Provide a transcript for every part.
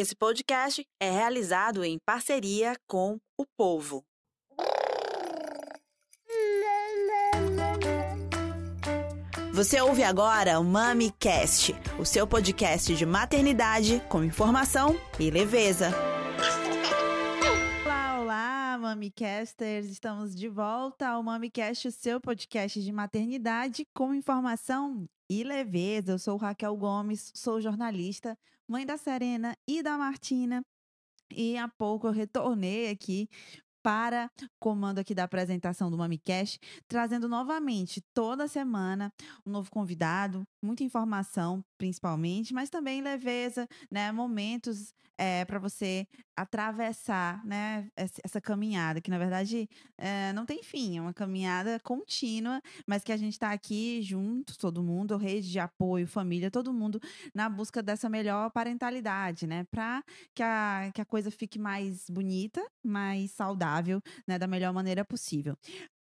Esse podcast é realizado em parceria com o povo. Você ouve agora o MamiCast, o seu podcast de maternidade com informação e leveza. Olá, olá, MamiCasters! Estamos de volta ao MamiCast, o seu podcast de maternidade com informação e leveza. Eu sou Raquel Gomes, sou jornalista, mãe da Serena e da Martina. E há pouco eu retornei aqui para comando aqui da apresentação do MamiCast, trazendo novamente toda semana um novo convidado, muita informação, principalmente, mas também leveza, né? Momentos é, para você atravessar, né? Essa caminhada, que na verdade é, não tem fim, é uma caminhada contínua, mas que a gente está aqui junto, todo mundo, rede de apoio, família, todo mundo na busca dessa melhor parentalidade, né? Para que a, que a coisa fique mais bonita, mais saudável, né? Da melhor maneira possível.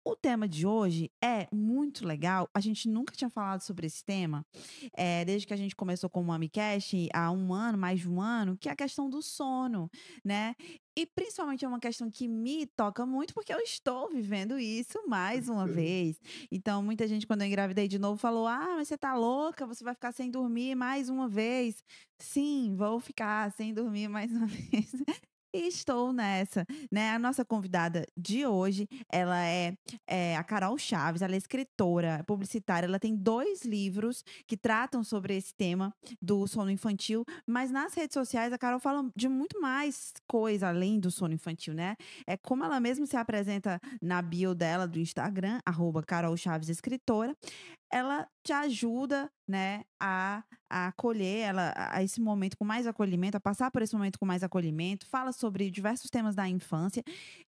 O tema de hoje é muito legal. A gente nunca tinha falado sobre esse tema, é, desde que a gente começou com o MamiCast há um ano, mais de um ano, que é a questão do sono, né? E principalmente é uma questão que me toca muito, porque eu estou vivendo isso mais uma vez. Então, muita gente, quando eu engravidei de novo, falou: Ah, mas você tá louca, você vai ficar sem dormir mais uma vez. Sim, vou ficar sem dormir mais uma vez. Estou nessa, né? A nossa convidada de hoje, ela é, é, a Carol Chaves, ela é escritora, publicitária, ela tem dois livros que tratam sobre esse tema do sono infantil, mas nas redes sociais a Carol fala de muito mais coisa além do sono infantil, né? É como ela mesma se apresenta na bio dela do Instagram, arroba Carol Chaves Escritora, ela te ajuda, né, a, a acolher ela a esse momento com mais acolhimento, a passar por esse momento com mais acolhimento, fala sobre diversos temas da infância,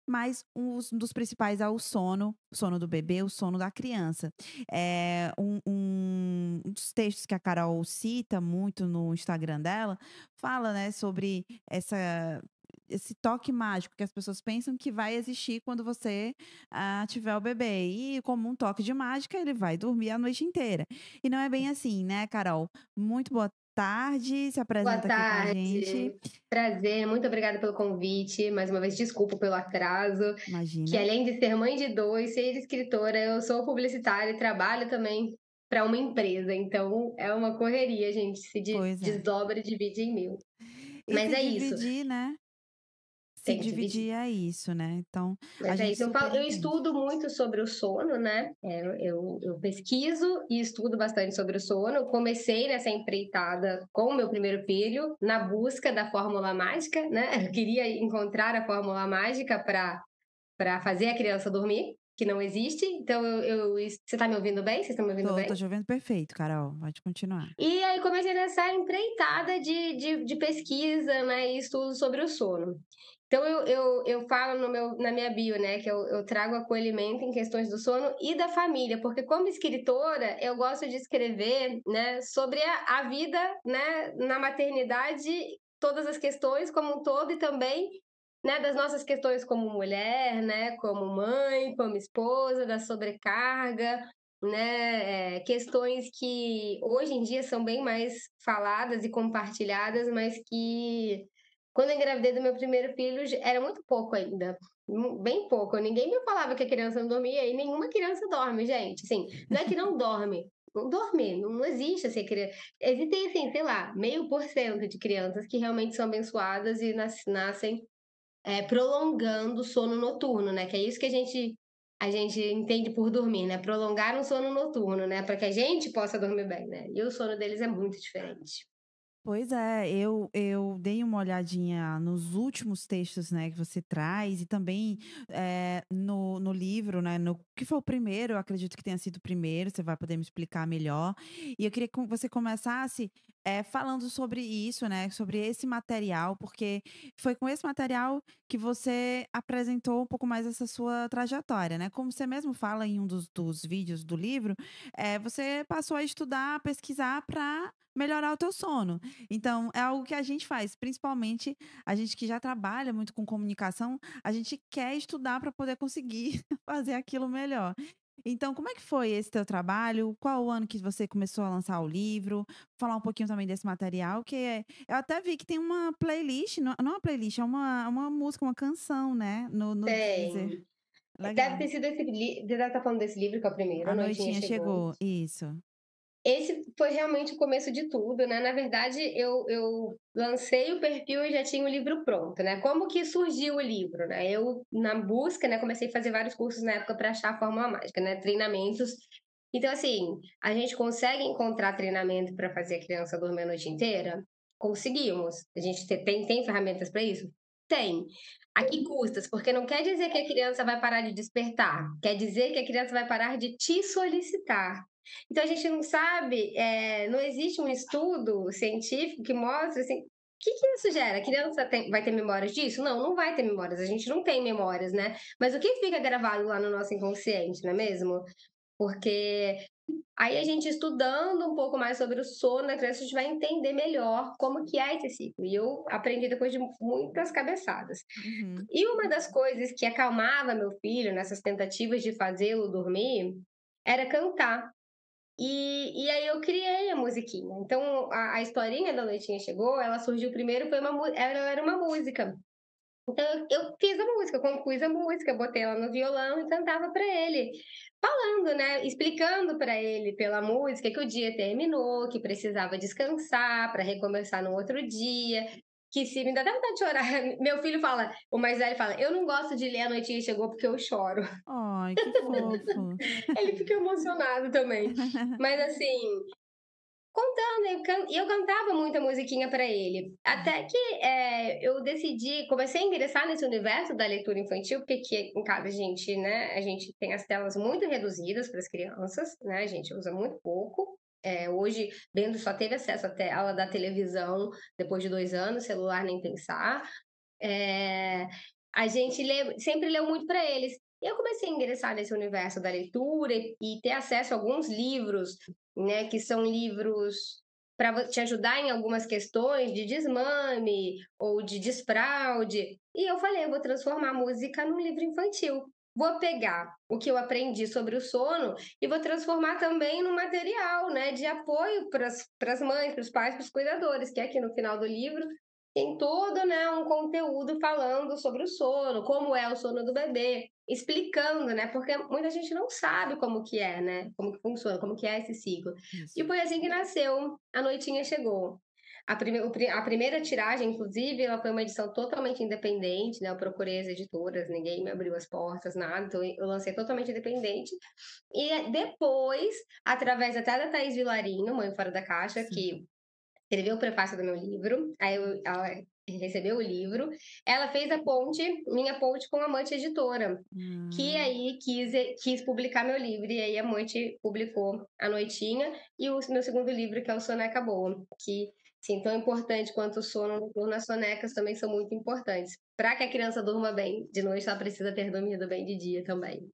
mas um dos principais é o sono, o sono do bebê, o sono da criança. É um, um, um dos textos que a Carol cita muito no Instagram dela, fala, né, sobre essa esse toque mágico que as pessoas pensam que vai existir quando você ah, tiver o bebê. E como um toque de mágica, ele vai dormir a noite inteira. E não é bem assim, né, Carol? Muito boa tarde, se apresenta Boa tarde. aqui com a gente. Prazer, muito obrigada pelo convite. Mais uma vez, desculpa pelo atraso. Imagina. Que além de ser mãe de dois, ser escritora, eu sou publicitária e trabalho também para uma empresa. Então, é uma correria, gente. Se de é. desdobra e divide em mil. E Mas é isso. dividir, né? Se dividir é isso, né? Então, a é isso. Eu, falo- eu estudo muito sobre o sono, né? É, eu, eu pesquiso e estudo bastante sobre o sono. Eu comecei nessa empreitada com o meu primeiro filho, na busca da fórmula mágica, né? Eu queria encontrar a fórmula mágica para para fazer a criança dormir, que não existe. Então, eu, eu- você está me ouvindo bem? Vocês estão me ouvindo Tô, bem? tô te ouvindo perfeito, Carol. Pode continuar. E aí comecei nessa empreitada de, de, de pesquisa né, e estudo sobre o sono. Então eu, eu, eu falo no meu, na minha bio, né, que eu, eu trago acolhimento em questões do sono e da família, porque como escritora eu gosto de escrever né, sobre a, a vida né, na maternidade, todas as questões como um todo e também né, das nossas questões como mulher, né, como mãe, como esposa, da sobrecarga, né, é, questões que hoje em dia são bem mais faladas e compartilhadas, mas que quando eu engravidei do meu primeiro filho era muito pouco ainda, bem pouco. Ninguém me falava que a criança não dormia e nenhuma criança dorme, gente. Assim, não é que não dorme. Não dorme, não existe assim, criança. Existem, assim, sei lá, meio por cento de crianças que realmente são abençoadas e nas- nascem é, prolongando o sono noturno, né? Que é isso que a gente a gente entende por dormir, né? Prolongar um sono noturno, né? Para que a gente possa dormir bem, né? E o sono deles é muito diferente. Pois é, eu, eu dei uma olhadinha nos últimos textos, né, que você traz e também eh, no, no livro, né, no que foi o primeiro, eu acredito que tenha sido o primeiro, você vai poder me explicar melhor. E eu queria que você começasse eh, falando sobre isso, né, sobre esse material, porque foi com esse material que você apresentou um pouco mais essa sua trajetória, né? Como você mesmo fala em um dos, dos vídeos do livro, eh, você passou a estudar, a pesquisar para melhorar o teu sono. Então, é algo que a gente faz, principalmente a gente que já trabalha muito com comunicação, a gente quer estudar para poder conseguir fazer aquilo melhor. Então, como é que foi esse teu trabalho? Qual o ano que você começou a lançar o livro? Falar um pouquinho também desse material, que é, eu até vi que tem uma playlist, não, é uma playlist, é uma, uma música, uma canção, né? No, no Deezer. Tem. Deve ter sido esse livro. Deve estar falando desse livro que é o primeiro. A Noitinha chegou. Isso. Esse foi realmente o começo de tudo, né? Na verdade, eu, eu lancei o perfil e já tinha o livro pronto, né? Como que surgiu o livro, né? Eu, na busca, né, comecei a fazer vários cursos na época para achar a fórmula mágica, né? Treinamentos. Então, assim, a gente consegue encontrar treinamento para fazer a criança dormir a noite inteira? Conseguimos. A gente tem, tem ferramentas para isso? Tem. A que custas? Porque não quer dizer que a criança vai parar de despertar, quer dizer que a criança vai parar de te solicitar. Então a gente não sabe, é, não existe um estudo científico que mostre assim, o que, que isso gera? A criança tem, vai ter memórias disso? Não, não vai ter memórias. A gente não tem memórias, né? Mas o que fica gravado lá no nosso inconsciente, não é mesmo? Porque aí a gente estudando um pouco mais sobre o sono a criança, a gente vai entender melhor como que é esse ciclo. E eu aprendi depois de muitas cabeçadas. Uhum. E uma das coisas que acalmava meu filho nessas tentativas de fazê-lo dormir era cantar. E, e aí eu criei a musiquinha. Então, a, a historinha da Noitinha Chegou, ela surgiu primeiro, foi uma, ela era uma música. Então, eu, eu fiz a música, compus a música, botei ela no violão e cantava para ele. Falando, né? Explicando para ele pela música que o dia terminou, que precisava descansar para recomeçar no outro dia, que se me dá até vontade de chorar. Meu filho fala, o mais velho fala, eu não gosto de ler A Noitinha Chegou porque eu choro. Ai, que fofo. Ele fica emocionado também. Mas assim, contando, e eu cantava muita musiquinha para ele. Até que é, eu decidi, comecei a ingressar nesse universo da leitura infantil, porque aqui em casa a gente, né, a gente tem as telas muito reduzidas para as crianças, né, a gente usa muito pouco. É, hoje, Bendo só teve acesso à tela da televisão depois de dois anos, celular nem pensar. É, a gente lê, sempre leu muito para eles. E eu comecei a ingressar nesse universo da leitura e, e ter acesso a alguns livros, né, que são livros para te ajudar em algumas questões de desmame ou de desfraude. E eu falei, eu vou transformar a música num livro infantil vou pegar o que eu aprendi sobre o sono e vou transformar também no material né, de apoio para as mães, para os pais, para os cuidadores, que é aqui no final do livro tem todo né, um conteúdo falando sobre o sono, como é o sono do bebê, explicando, né? Porque muita gente não sabe como que é, né? Como que funciona, como que é esse ciclo. Isso. E foi assim que nasceu A Noitinha Chegou. A, prime a primeira tiragem, inclusive, ela foi uma edição totalmente independente, né? Eu procurei as editoras, ninguém me abriu as portas, nada, então eu lancei totalmente independente. E depois, através até da Thaís Vilarinho, Mãe Fora da Caixa, Sim. que escreveu o prefácio do meu livro, aí eu, ela recebeu o livro, ela fez a ponte, minha ponte com a Amante Editora, hum. que aí quis, quis publicar meu livro, e aí a Amante publicou A Noitinha, e o meu segundo livro, que é o Soneca Boa, que Sim, tão importante quanto o sono noturno, as sonecas também são muito importantes. Para que a criança durma bem de noite, ela precisa ter dormido bem de dia também.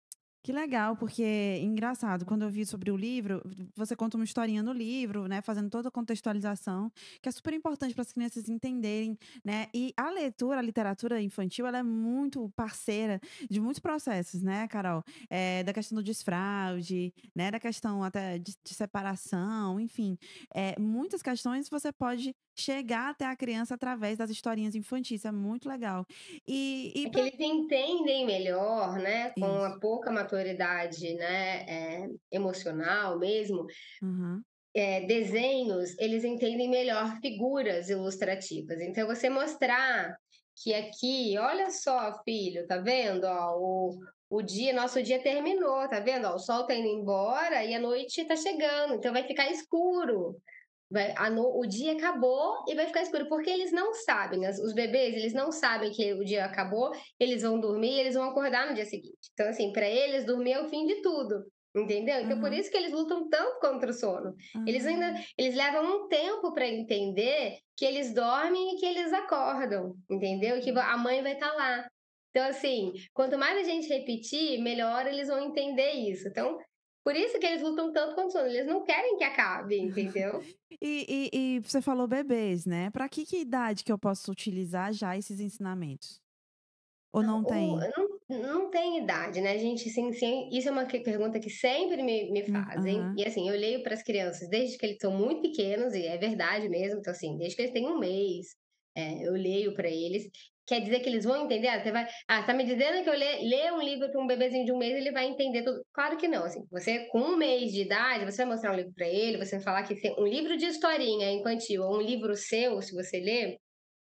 Que legal, porque engraçado, quando eu vi sobre o livro, você conta uma historinha no livro, né, fazendo toda a contextualização, que é super importante para as crianças entenderem, né? E a leitura, a literatura infantil, ela é muito parceira de muitos processos, né, Carol? É, da questão do desfraude, né, da questão até de, de separação, enfim, é, muitas questões você pode chegar até a criança através das historinhas infantis, é muito legal. E, e é que eles entendem melhor, né, com Isso. a pouca maturidade né, é, emocional mesmo, uhum. é, desenhos, eles entendem melhor figuras ilustrativas. Então, você mostrar que aqui, olha só, filho, tá vendo? Ó, o, o dia, nosso dia terminou, tá vendo? Ó, o sol tá indo embora e a noite tá chegando, então vai ficar escuro. Vai, no, o dia acabou e vai ficar escuro, porque eles não sabem, as, os bebês, eles não sabem que o dia acabou, eles vão dormir, eles vão acordar no dia seguinte. Então, assim, para eles, dormir é o fim de tudo. Entendeu? Então, uhum. por isso que eles lutam tanto contra o sono. Uhum. Eles ainda eles levam um tempo para entender que eles dormem e que eles acordam, entendeu? Que a mãe vai estar tá lá. Então, assim, quanto mais a gente repetir, melhor eles vão entender isso. Então, por isso que eles lutam tanto contra o sono. Eles não querem que acabe, entendeu? e, e, e, você falou bebês, né? Para que, que idade que eu posso utilizar já esses ensinamentos? Ou não, não tem? não, Não tem idade, né, gente, assim, sim, isso é uma pergunta que sempre me me fazem, Uhum. e assim, eu leio para as crianças desde que eles são muito pequenos, e é verdade mesmo, então assim, desde que eles têm um mês, eh, eu leio para eles. Quer dizer que eles vão entender? Ah, você vai ah, tá me dizendo que eu ler ler um livro para um bebezinho de um mês, ele vai entender tudo. Claro que não, assim, você com um mês de idade, você vai mostrar um livro para ele, você vai falar que tem um livro de historinha infantil ou um livro seu, se você ler,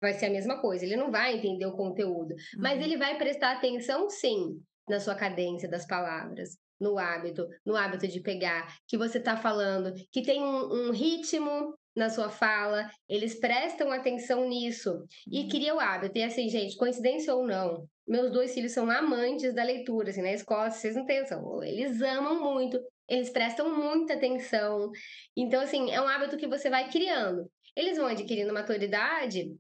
Vai ser a mesma coisa, ele não vai entender o conteúdo, mas Uhum. ele vai prestar atenção sim, na sua cadência das palavras, no hábito, no hábito de pegar, que você está falando, que tem um, um ritmo na sua fala, eles prestam atenção nisso e Uhum. cria o hábito. E assim, gente, coincidência ou não, meus dois filhos são amantes da leitura, assim, na escola, vocês não têm noção, eles amam muito, eles prestam muita atenção. Então, assim, é um hábito que você vai criando. Eles vão adquirindo maturidade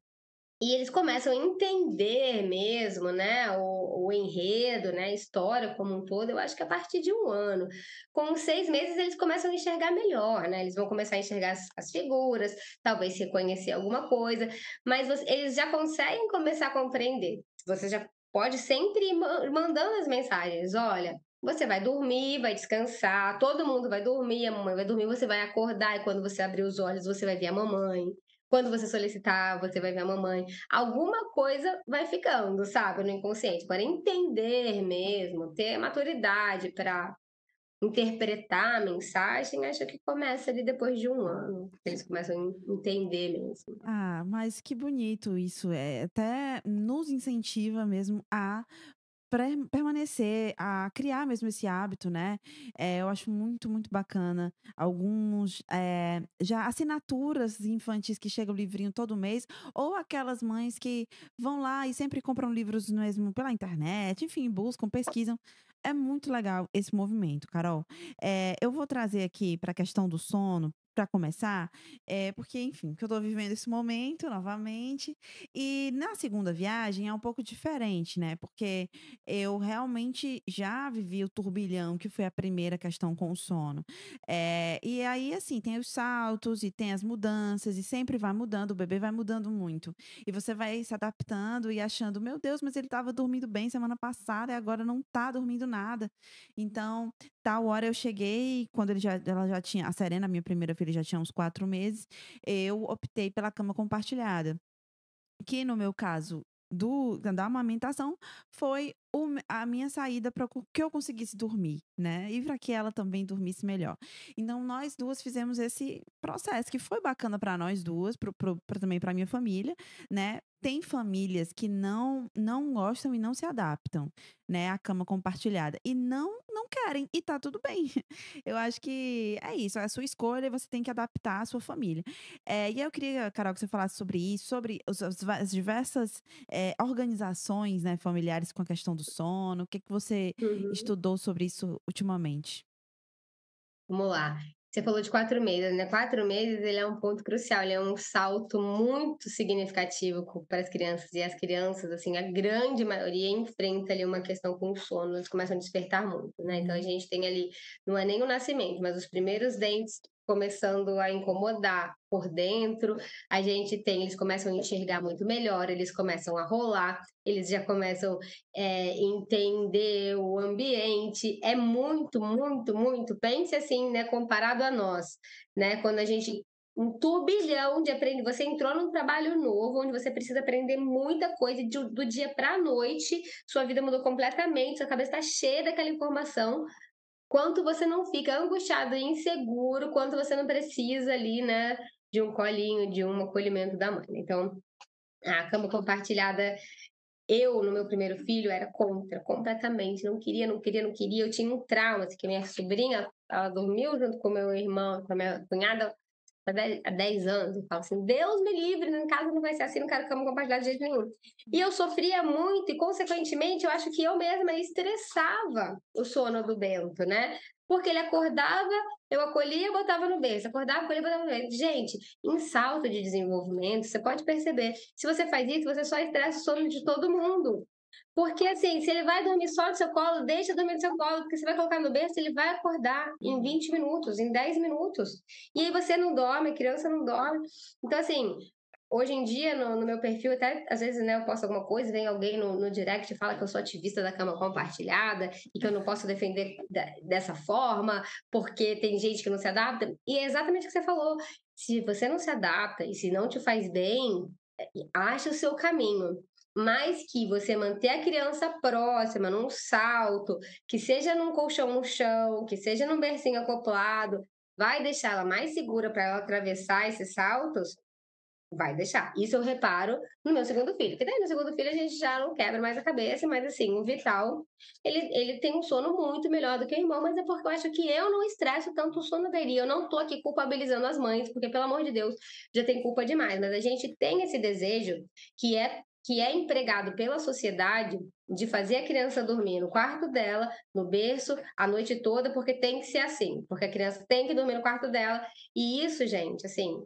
e eles começam a entender mesmo, né, o, o enredo, né, a história como um todo, eu acho que a partir de um ano. Com seis meses, eles começam a enxergar melhor, né? Eles vão começar a enxergar as, as figuras, talvez reconhecer alguma coisa, mas você- eles já conseguem começar a compreender. Você já pode sempre ir ma- mandando as mensagens: olha. Você vai dormir, vai descansar, todo mundo vai dormir, a mamãe vai dormir, você vai acordar e quando você abrir os olhos, você vai ver a mamãe. Quando você solicitar, você vai ver a mamãe alguma coisa vai ficando, sabe, no inconsciente. Agora entender mesmo, ter maturidade para interpretar a mensagem, acho que começa ali depois de um ano, eles começam a en entender mesmo. Ah, mas que bonito isso. É, até nos incentiva mesmo a permanecer, a criar mesmo esse hábito, né? Eh, eu acho muito, muito bacana. Alguns, eh, já assinaturas infantis que chega o livrinho todo mês, ou aquelas mães que vão lá e sempre compram livros mesmo pela internet, enfim, buscam, pesquisam. É muito legal esse movimento, Carol. Eh, eu vou trazer aqui para a questão do sono, para começar, é porque, enfim, que eu tô vivendo esse momento novamente. E na segunda viagem é um pouco diferente, né? Porque eu realmente já vivi o turbilhão, que foi a primeira questão com o sono. Eh, e aí, assim, tem os saltos e tem as mudanças, e sempre vai mudando, o bebê vai mudando muito. E você vai se adaptando e achando, meu Deus, mas ele estava dormindo bem semana passada e agora não tá dormindo nada. Então, tal hora eu cheguei, quando ele já, ela já tinha, a Serena, minha primeira filha, já tinha uns quatro meses, eu optei pela cama compartilhada. Que no meu caso do da amamentação foi a minha saída para que eu conseguisse dormir, né, e para que ela também dormisse melhor. Então nós 2 fizemos esse processo que foi bacana para nós 2, para o para também para minha família, né. Tem famílias que não não gostam e não se adaptam, né, à cama compartilhada e não não querem, e tá tudo bem. Eu acho que é isso, é a sua escolha e você tem que adaptar à sua família. Eh, e eu queria, Carol, que você falasse sobre isso, sobre os as diversas, eh, organizações, né, familiares com a questão do sono. O que que você Uhum. estudou sobre isso ultimamente? Vamos lá. Você falou de 4 meses, né, 4 meses ele é um ponto crucial, ele é um salto muito significativo para as crianças, e as crianças, assim, a grande maioria enfrenta ali uma questão com o sono, eles começam a despertar muito, né, então a Uhum, gente tem ali, não é nem o nascimento, mas os primeiros dentes começando a incomodar por dentro, a gente tem eles começam a enxergar muito melhor, eles começam a rolar, eles já começam eh, entender o ambiente, é muito, muito, muito. Pense assim, né, comparado a nós, né, quando a gente um turbilhão de aprender. Você entrou num trabalho novo, onde você precisa aprender muita coisa, do dia para a noite, sua vida mudou completamente, sua cabeça está cheia daquela informação. Quanto você não fica angustiado e inseguro, quanto você não precisa ali, né, de um colinho, de um acolhimento da mãe. Então, a cama compartilhada eu, no meu primeiro filho, era contra, completamente, não queria, não queria, não queria. Eu tinha um trauma, assim, que minha sobrinha, ela dormiu junto com meu irmão, com a minha cunhada, há 10, há 10 anos. Eu falo assim: Deus me livre, em casa não vai ser assim, não quero cama compartilhada de jeito nenhum. E eu sofria muito, e consequentemente, eu acho que eu mesma estressava o sono do Bento, né? Porque ele acordava, eu acolhia, botava no berço, acordava, acolhia, botava no berço. Gente, em salto de desenvolvimento, você pode perceber, se você faz isso, você só estressa o sono de todo mundo. Porque assim, se ele vai dormir só no seu colo, deixa dormir no seu colo, porque você vai colocar no berço, ele vai acordar em uhum, 20 minutos, em 10 minutos. E aí você não dorme, a criança não dorme. Então, assim, hoje em dia, no, no, meu perfil, até às vezes né, eu posto alguma coisa, vem alguém no, no direct e fala que eu sou ativista da cama compartilhada e que eu não posso defender da, dessa forma, porque tem gente que não se adapta. E é exatamente o que você falou. Se você não se adapta e se não te faz bem, é, acha o seu caminho mas que você manter a criança próxima, num salto, que seja num colchão no chão, que seja num bercinho acoplado, vai deixar ela mais segura para ela atravessar esses saltos, vai deixar. Isso eu reparo no meu segundo filho. Porque daí no segundo filho a gente já não quebra mais a cabeça, mas assim, o Vital, ele, ele tem um sono muito melhor do que o irmão, mas é porque eu acho que eu não estresso tanto o sono dele. Eu não tô aqui culpabilizando as mães, porque pelo amor de Deus, já tem culpa demais. Mas a gente tem esse desejo que é que é empregado pela sociedade de fazer a criança dormir no quarto dela, no berço, a noite toda, porque tem que ser assim, porque a criança tem que dormir no quarto dela. E isso, gente, assim,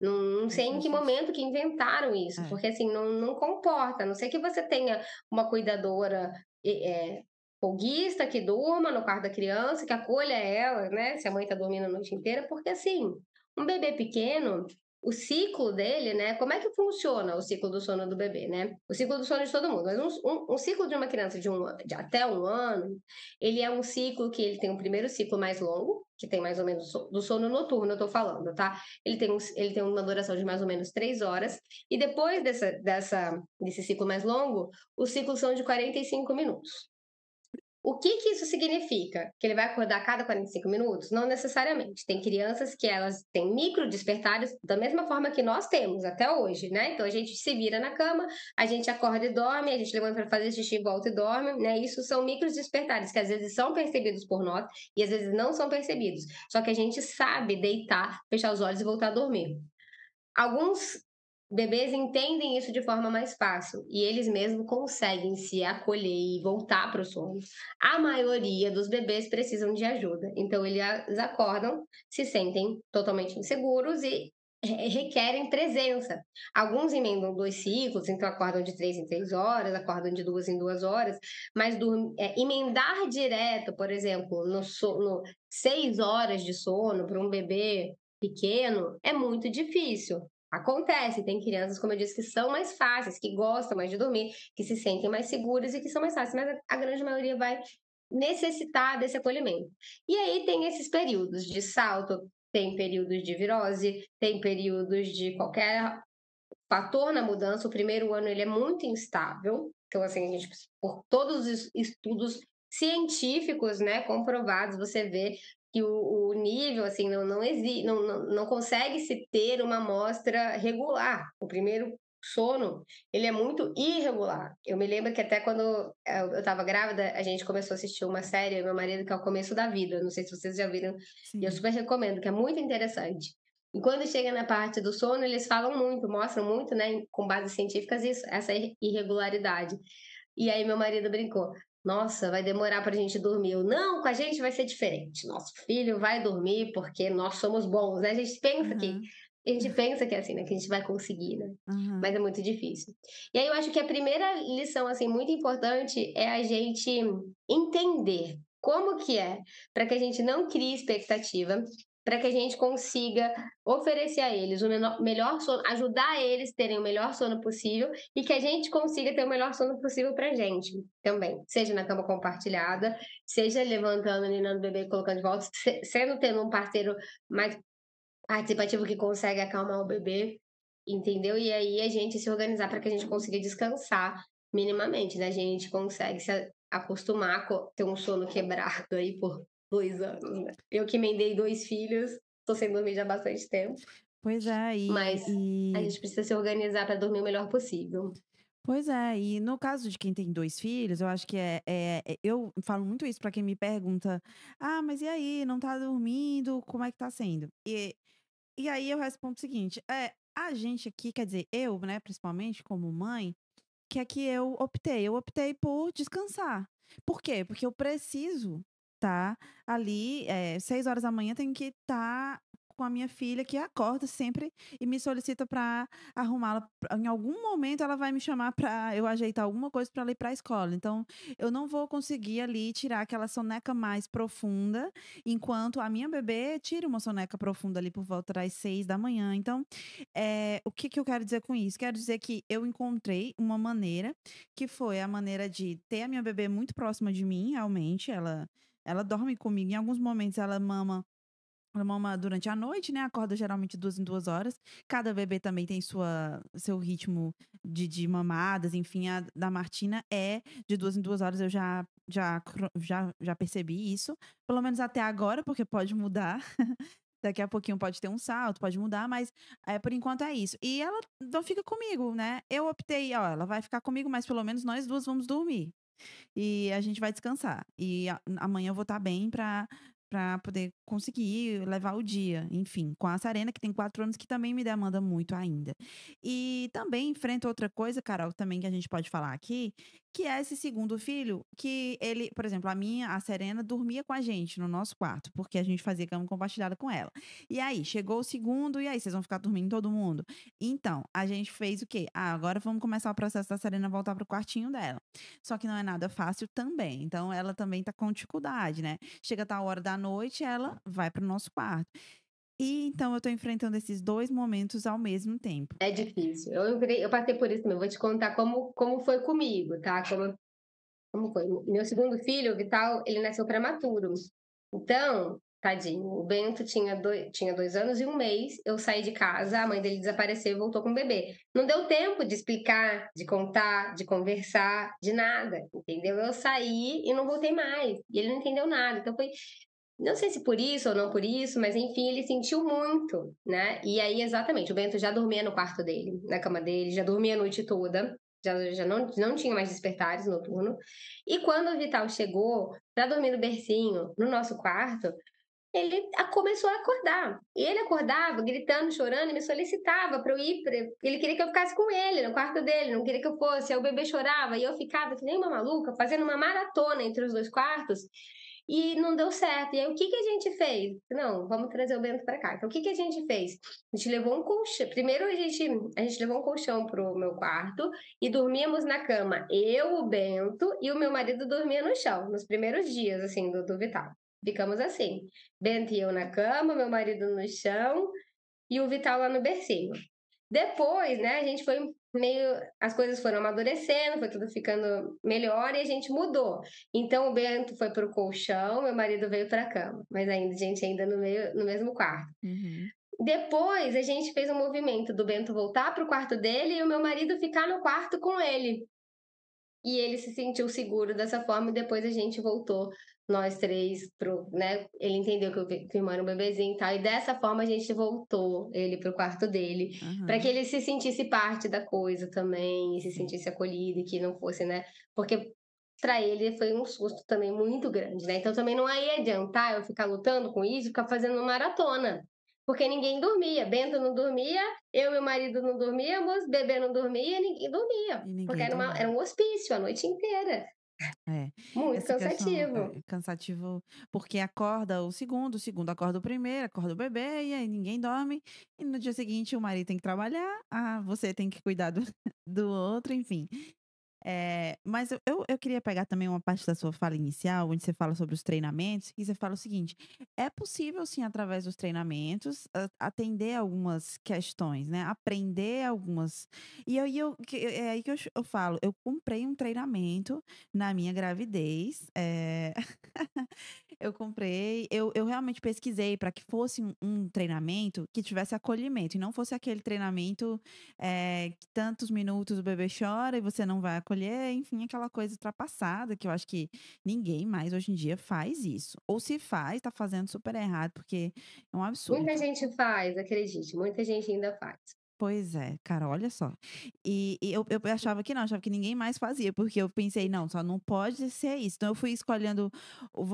não, não sei em que momento que inventaram isso, é. porque assim, não, não comporta. A não sei que você tenha uma cuidadora é, folguista que durma no quarto da criança, que acolha ela, né? Se a mãe tá dormindo a noite inteira, porque assim, um bebê pequeno, o ciclo dele, né? Como é que funciona o ciclo do sono do bebê, né? O ciclo do sono de todo mundo. Mas um, um, um ciclo de uma criança de, um, de até um ano, ele é um ciclo que ele tem um primeiro ciclo mais longo, que tem mais ou menos do sono noturno, eu tô falando, tá? Ele tem, um, ele tem uma duração de mais ou menos três horas, e depois dessa, dessa, desse ciclo mais longo, os ciclos são de 45 minutos. O que, que isso significa? Que ele vai acordar a cada 45 minutos? Não necessariamente. Tem crianças que elas têm micro despertares da mesma forma que nós temos até hoje, né? Então a gente se vira na cama, a gente acorda e dorme, a gente levanta para fazer xixi, volta e dorme, né? Isso são micro despertares que às vezes são percebidos por nós e às vezes não são percebidos. Só que a gente sabe deitar, fechar os olhos e voltar a dormir. Alguns bebês entendem isso de forma mais fácil e eles mesmos conseguem se acolher e voltar para o sono. A maioria dos bebês precisam de ajuda, então eles acordam, se sentem totalmente inseguros e requerem presença. Alguns emendam dois ciclos, então acordam de três em três horas, acordam de duas em duas horas, mas é, emendar direto, por exemplo, no, so, no seis horas de sono para um bebê pequeno é muito difícil. Acontece, tem crianças, como eu disse, que são mais fáceis, que gostam mais de dormir, que se sentem mais seguras e que são mais fáceis, mas a grande maioria vai necessitar desse acolhimento. E aí tem esses períodos de salto, tem períodos de virose, tem períodos de qualquer fator na mudança. O primeiro ano ele é muito instável, então assim, gente, por todos os estudos científicos, né, comprovados, você vê que o, o nível assim não não, existe, não, não, não consegue se ter uma amostra regular. O primeiro sono, ele é muito irregular. Eu me lembro que até quando eu estava grávida, a gente começou a assistir uma série, meu marido, que é o Começo da Vida. Não sei se vocês já viram, Sim. e eu super recomendo, que é muito interessante. E quando chega na parte do sono, eles falam muito, mostram muito, né, com bases científicas, isso, essa irregularidade. E aí meu marido brincou: nossa, vai demorar para a gente dormir. Não, com a gente vai ser diferente. Nosso filho vai dormir porque nós somos bons, né? A gente pensa uhum. que a gente pensa que é assim, né? Que a gente vai conseguir, né? Uhum. Mas é muito difícil. E aí eu acho que a primeira lição, assim, muito importante é a gente entender como que é, para que a gente não crie expectativa, para que a gente consiga oferecer a eles o menor, melhor sono, ajudar eles a terem o melhor sono possível e que a gente consiga ter o melhor sono possível para a gente também, seja na cama compartilhada, seja levantando, alinhando o bebê e colocando de volta, sendo tendo um parceiro mais participativo que consegue acalmar o bebê, entendeu? E aí a gente se organizar para que a gente consiga descansar minimamente, né? A gente consegue se acostumar a ter um sono quebrado aí por dois anos, né? Eu que emendei dois filhos, tô sem dormir já há bastante tempo. Pois é, e. Mas e... a gente precisa se organizar para dormir o melhor possível. Pois é, e no caso de quem tem dois filhos, eu acho que é, é, é eu falo muito isso para quem me pergunta: ah, mas e aí, não tá dormindo? Como é que tá sendo? E, e aí eu respondo o seguinte: é, a gente aqui, quer dizer, eu, né, principalmente como mãe, que é que eu optei. Eu optei por descansar. Por quê? Porque eu preciso tá ali, é, seis horas da manhã, tem que estar tá com a minha filha que acorda sempre e me solicita para arrumá-la. Em algum momento ela vai me chamar para eu ajeitar alguma coisa para ir para a escola. Então eu não vou conseguir ali tirar aquela soneca mais profunda, enquanto a minha bebê tira uma soneca profunda ali por volta das seis da manhã. Então, é, o que, que eu quero dizer com isso? Quero dizer que eu encontrei uma maneira que foi a maneira de ter a minha bebê muito próxima de mim, realmente. Ela, ela dorme comigo. Em alguns momentos ela mama ela mama durante a noite, né? Acorda geralmente duas em duas horas. Cada bebê também tem sua, seu ritmo de, de mamadas. Enfim, a da Martina é de duas em duas horas. Eu já, já, já, já percebi isso. Pelo menos até agora, porque pode mudar. Daqui a pouquinho pode ter um salto, pode mudar, mas é, por enquanto é isso. E ela não fica comigo, né? Eu optei, ó, ela vai ficar comigo, mas pelo menos nós duas vamos dormir. E a gente vai descansar. E amanhã eu vou estar tá bem pra, para poder conseguir levar o dia, enfim, com a Sarena, que tem quatro anos, que também me demanda muito ainda. E também enfrenta outra coisa, Carol, também que a gente pode falar aqui, que é esse segundo filho, que ele, por exemplo, a minha, a Serena, dormia com a gente no nosso quarto, porque a gente fazia cama compartilhada com ela. E aí, chegou o segundo, e aí, vocês vão ficar dormindo todo mundo? Então, a gente fez o quê? Ah, agora vamos começar o processo da Serena voltar pro quartinho dela. Só que não é nada fácil também. Então, ela também tá com dificuldade, né? Chega a tal hora da noite, ela vai pro nosso quarto. E então eu tô enfrentando esses dois momentos ao mesmo tempo. É difícil. Eu, eu passei por isso também. Vou te contar como, como foi comigo, tá? Como, como foi. Meu segundo filho, o Vital, ele nasceu prematuro. Então, tadinho, o Bento tinha dois, tinha dois anos e um mês. Eu saí de casa, a mãe dele desapareceu e voltou com o bebê. Não deu tempo de explicar, de contar, de conversar, de nada, entendeu? Eu saí e não voltei mais. E ele não entendeu nada. Então foi não sei se por isso ou não por isso, mas enfim, ele sentiu muito, né? E aí, exatamente, o Bento já dormia no quarto dele, na cama dele, já dormia a noite toda, já, já não, não tinha mais despertares noturno. E quando o Vital chegou para dormir no bercinho, no nosso quarto, ele começou a acordar. E ele acordava, gritando, chorando, e me solicitava para eu ir. Pra... Ele queria que eu ficasse com ele no quarto dele, não queria que eu fosse. Aí o bebê chorava e eu ficava que nem uma maluca, fazendo uma maratona entre os dois quartos e não deu certo. E aí, o que, que a gente fez? Não, vamos trazer o Bento para cá. Então, o que, que a gente fez? A gente levou um colchão. Primeiro, a gente, a gente levou um colchão pro meu quarto e dormíamos na cama. Eu, o Bento e o meu marido dormia no chão, nos primeiros dias, assim, do, do Vital. Ficamos assim. Bento e eu na cama, meu marido no chão e o Vital lá no bercinho. Depois, né, a gente foi meio as coisas foram amadurecendo, foi tudo ficando melhor e a gente mudou. Então o Bento foi para o colchão, meu marido veio para a cama, mas ainda a gente ainda no meio no mesmo quarto. Uhum. Depois a gente fez um movimento do Bento voltar para o quarto dele e o meu marido ficar no quarto com ele. E ele se sentiu seguro dessa forma e depois a gente voltou nós três pro, né? Ele entendeu que, o irmão era um bebezinho e tal, e dessa forma a gente voltou ele pro quarto dele, uhum. para que ele se sentisse parte da coisa também, e se sentisse acolhido e que não fosse, né? Porque para ele foi um susto também muito grande, né? Então também não ia adiantar eu ficar lutando com isso, ficar fazendo maratona. Porque ninguém dormia. Bento não dormia, eu e meu marido não dormíamos, bebê não dormia, ninguém dormia. Ninguém porque era, uma, era um hospício a noite inteira. É. Muito Essa cansativo. é, cansativo, porque acorda o segundo, o segundo acorda o primeiro, acorda o bebê, e aí ninguém dorme. E no dia seguinte o marido tem que trabalhar, ah, você tem que cuidar do, do outro, enfim. É, mas eu, eu, eu, queria pegar também uma parte da sua fala inicial, onde você fala sobre os treinamentos, e você fala o seguinte: é possível, sim, através dos treinamentos, atender algumas questões, né? Aprender algumas. E aí eu, é aí que eu, eu falo: eu comprei um treinamento na minha gravidez. É... eu comprei, eu, eu realmente pesquisei para que fosse um, um, treinamento que tivesse acolhimento, e não fosse aquele treinamento é, que tantos minutos o bebê chora e você não vai acolher enfim, aquela coisa ultrapassada que eu acho que ninguém mais hoje em dia faz isso. Ou se faz, tá fazendo super errado, porque é um absurdo. Muita gente faz, acredite, muita gente ainda faz. Pois é, cara, olha só. E, e eu, eu achava que não, achava que ninguém mais fazia, porque eu pensei, não, só não pode ser isso. Então eu fui escolhendo,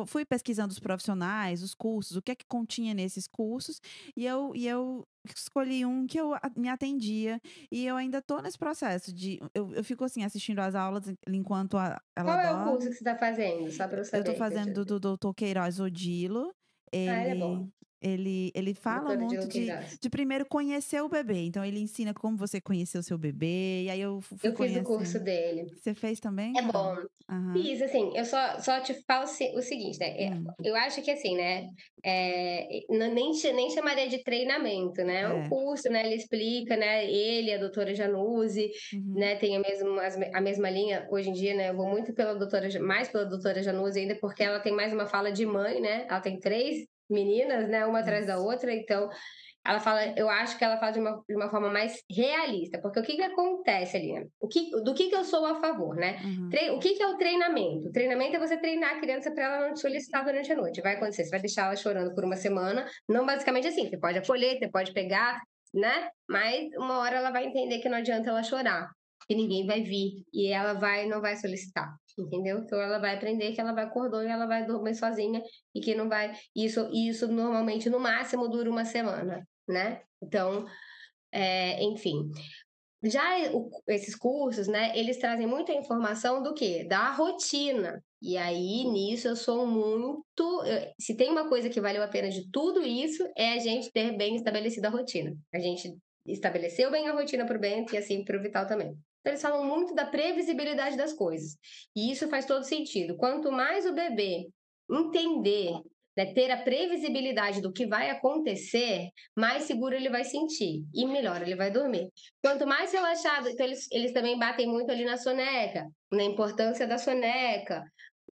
fui pesquisando os profissionais, os cursos, o que é que continha nesses cursos, e eu, e eu escolhi um que eu me atendia e eu ainda tô nesse processo de eu, eu fico assim assistindo as aulas enquanto a, ela Qual é o curso que você está fazendo? Só para eu saber. Eu tô fazendo do, do Dr. Queiroz Odilo. Ele, ah, ele é bom. Ele, ele fala de muito de, Queiroz. de primeiro conhecer o bebê. Então, ele ensina como você conheceu o seu bebê. E aí eu fu- fui Eu fiz o curso conhecendo. dele. Você fez também? É bom. Aham. Fiz, assim, eu só, só te falo o seguinte, né? é, Hum. Eu acho que assim, né? é, nem, nem chamaria de treinamento, né? É um É. curso, né? Ele explica, né? Ele, a doutora Januse, Uhum. né? Tem a mesma, a mesma linha. Hoje em dia, né? Eu vou muito pela doutora, mais pela doutora Januse ainda, porque ela tem mais uma fala de mãe, né? Ela tem três meninas, né? Uma atrás da outra, então ela fala, eu acho que ela fala de uma, de uma forma mais realista, porque o que que acontece ali, né? O que, do que que eu sou a favor, né? Uhum. Tre- O que que é o treinamento? O treinamento é você treinar a criança para ela não te solicitar durante a noite. Vai acontecer, você vai deixar ela chorando por uma semana, não basicamente assim, você pode acolher, você pode pegar, né? Mas uma hora ela vai entender que não adianta ela chorar, que ninguém vai vir e ela vai não vai solicitar, entendeu? Então ela vai aprender que ela vai acordar e ela vai dormir sozinha e que não vai isso isso normalmente no máximo dura uma semana, né? Então, é, enfim, já esses cursos, né, eles trazem muita informação do quê? Da rotina. E aí, nisso, eu sou muito. se tem uma coisa que valeu a pena de tudo isso, é a gente ter bem estabelecida a rotina. A gente estabeleceu bem a rotina para o Bento e assim para o Vital também. Então, eles falam muito da previsibilidade das coisas. E isso faz todo sentido. Quanto mais o bebê entender, né, ter a previsibilidade do que vai acontecer, mais seguro ele vai sentir e melhor ele vai dormir. Quanto mais relaxado, então eles, eles também batem muito ali na soneca, na importância da soneca,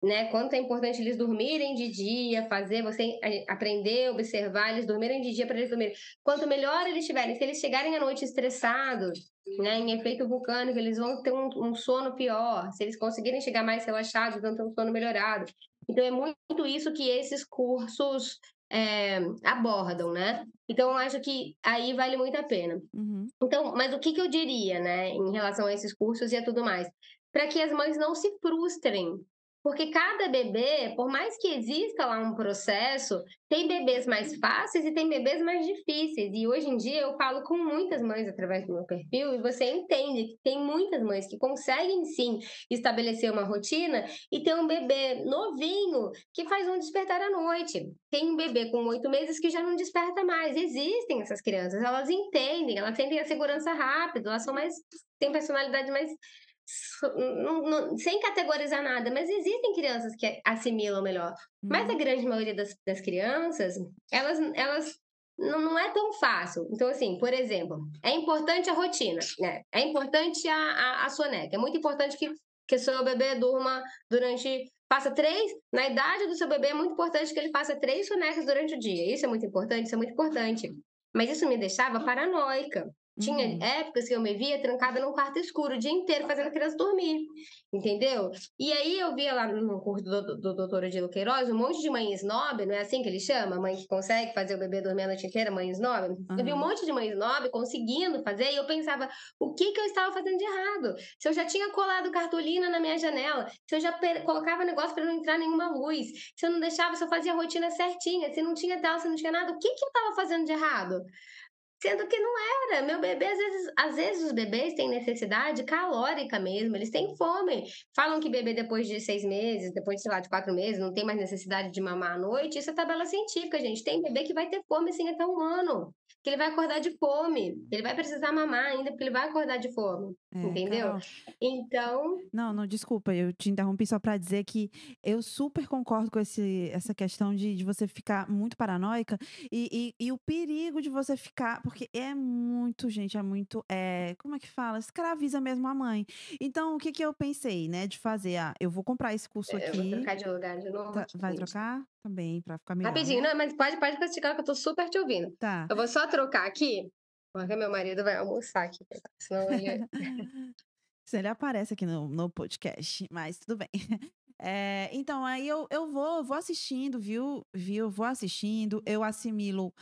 né? Quanto é importante eles dormirem de dia, fazer você aprender, observar, eles dormirem de dia para eles dormirem. Quanto melhor eles estiverem, se eles chegarem à noite estressados, né, em efeito vulcânico, eles vão ter um, um sono pior. Se eles conseguirem chegar mais relaxados, vão ter um sono melhorado. Então é muito isso que esses cursos é, abordam, né? Então acho que aí vale muito a pena. Uhum. Então, mas o que, que eu diria, né, em relação a esses cursos e a tudo mais? Para que as mães não se frustrem. Porque cada bebê, por mais que exista lá um processo, tem bebês mais fáceis e tem bebês mais difíceis. E hoje em dia eu falo com muitas mães através do meu perfil e você entende que tem muitas mães que conseguem sim estabelecer uma rotina e ter um bebê novinho que faz um despertar à noite. Tem um bebê com oito meses que já não desperta mais. Existem essas crianças, elas entendem, elas sentem a segurança rápido, elas são mais têm personalidade mais não- não- sem categorizar nada, mas existem crianças que assimilam melhor. Mas a Uhum. grande maioria das, das crianças, elas, elas não, não é tão fácil. Então, assim, por exemplo, é importante a rotina, né? É importante a, a, a soneca. É muito importante que, que seu bebê durma durante. Faça três. Na idade do seu bebê, é muito importante que ele faça três sonecas durante o dia. Isso é muito importante, isso é muito importante. Mas isso me deixava paranoica. Tinha Uhum. épocas que eu me via trancada num quarto escuro o dia inteiro fazendo a criança dormir, entendeu? E aí eu via lá no curso do, do, do doutor Odilo Queiroz um monte de mãe snob, não é assim que ele chama? Mãe que consegue fazer o bebê dormir a noite inteira, mãe snob. Eu vi um monte de mãe snob conseguindo fazer e eu pensava, o que que eu estava fazendo de errado? Se eu já tinha colado cartolina na minha janela, se eu já colocava negócio para não entrar nenhuma luz, se eu não deixava, se eu fazia a rotina certinha, se não tinha tal, se não tinha nada, o que que eu estava fazendo de errado? Sendo que não era. Meu bebê, às vezes, às vezes os bebês têm necessidade calórica mesmo, eles têm fome. Falam que bebê depois de seis meses, depois, sei lá, de quatro meses, não tem mais necessidade de mamar à noite. Isso é tabela científica, gente. Tem bebê que vai ter fome assim até um ano. Que ele vai acordar de fome. Ele vai precisar mamar ainda, porque ele vai acordar de fome. É, entendeu? Carol, Então, Não, não, desculpa, eu te interrompi só pra dizer que eu super concordo com esse, essa questão de, de você ficar muito paranoica e, e, e o perigo de você ficar, porque é muito, gente, é muito, é, como é que fala? Escraviza mesmo a mãe. Então, o que que eu pensei, né, de fazer? Ah, eu vou comprar esse curso eu vou aqui. trocar de lugar de novo. Tá- aqui, vai gente. Também, pra ficar melhor. Rapidinho, né? não, mas pode, pode classificar que eu tô super te ouvindo. Tá. Eu vou só trocar aqui, porque meu marido vai almoçar aqui, senão ele... Se ele aparece aqui no, no podcast, mas tudo bem. É, então, aí eu, eu vou, vou assistindo, viu? Viu? Vou assistindo, eu assimilo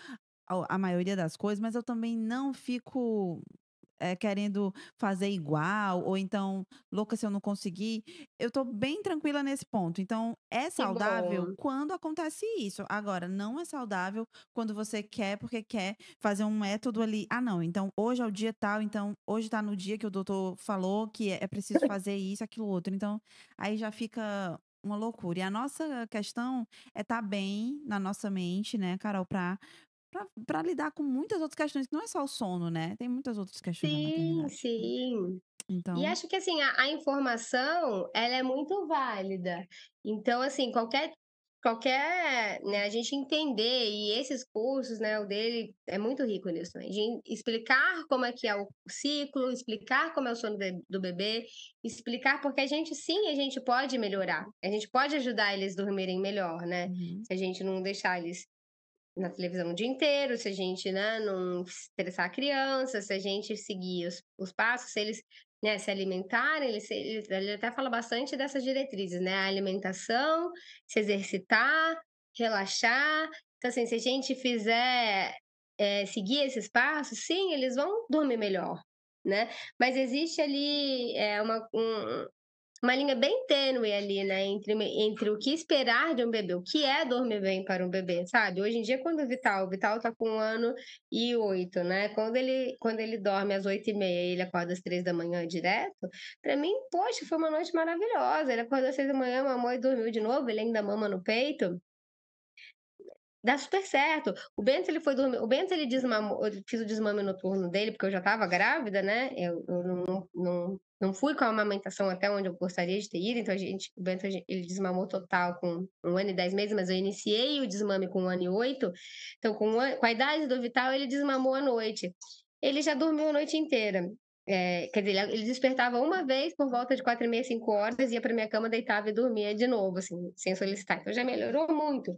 a, a maioria das coisas, mas eu também não fico é, querendo fazer igual, ou então, louca se eu não conseguir. Eu tô bem tranquila nesse ponto. Então, é saudável quando acontece isso. Agora, não é saudável quando você quer, porque quer fazer um método ali. Ah, não, então hoje é o dia tal, então hoje tá no dia que o doutor falou que é é preciso fazer isso, aquilo, outro. Então, aí já fica uma loucura. E a nossa questão é estar tá bem na nossa mente, né, Carol, para para lidar com muitas outras questões, que não é só o sono, né? Tem muitas outras questões sim, Sim, então... E acho que assim, a, a, informação ela é muito válida. Então, assim, qualquer qualquer, né, a gente entender, e esses cursos, né, o dele é muito rico nisso, né, de explicar como é que é o ciclo, explicar como é o sono do bebê, explicar porque a gente, sim, a gente pode melhorar, a gente pode ajudar eles a dormirem melhor, né, uhum. se a gente não deixar eles na televisão o dia inteiro, se a gente, né, não estressar a criança, se a gente seguir os, os passos, se eles né, se alimentarem, ele, se, ele, até fala bastante dessas diretrizes, né? A alimentação, se exercitar, relaxar. Então, assim, se a gente fizer é, seguir esses passos, sim, eles vão dormir melhor, né? Mas existe ali é, uma, um, uma linha bem tênue ali, né, entre, entre o que esperar de um bebê, o que é dormir bem para um bebê, sabe? Hoje em dia, quando o Vital, o Vital tá com um ano e oito, né? Quando ele, quando ele dorme às oito e meia ele acorda às três da manhã direto, para mim, poxa, foi uma noite maravilhosa. Ele acordou às seis da manhã, mamou e dormiu de novo, ele ainda mama no peito dá super certo. O Bento, ele foi dormir. O Bento, ele desmamou. Eu fiz o desmame noturno dele, porque eu já estava grávida, né? Eu, eu não, não, não fui com a amamentação até onde eu gostaria de ter ido, então a gente, o Bento ele desmamou total com um ano e dez meses, mas eu iniciei o desmame com um ano e oito, então com, com a idade do Vital ele desmamou à noite. Ele já dormiu a noite inteira. É, quer dizer, ele despertava uma vez por volta de quatro e meia, cinco horas, ia para minha cama, deitava e dormia de novo, assim, sem solicitar. Então já melhorou muito.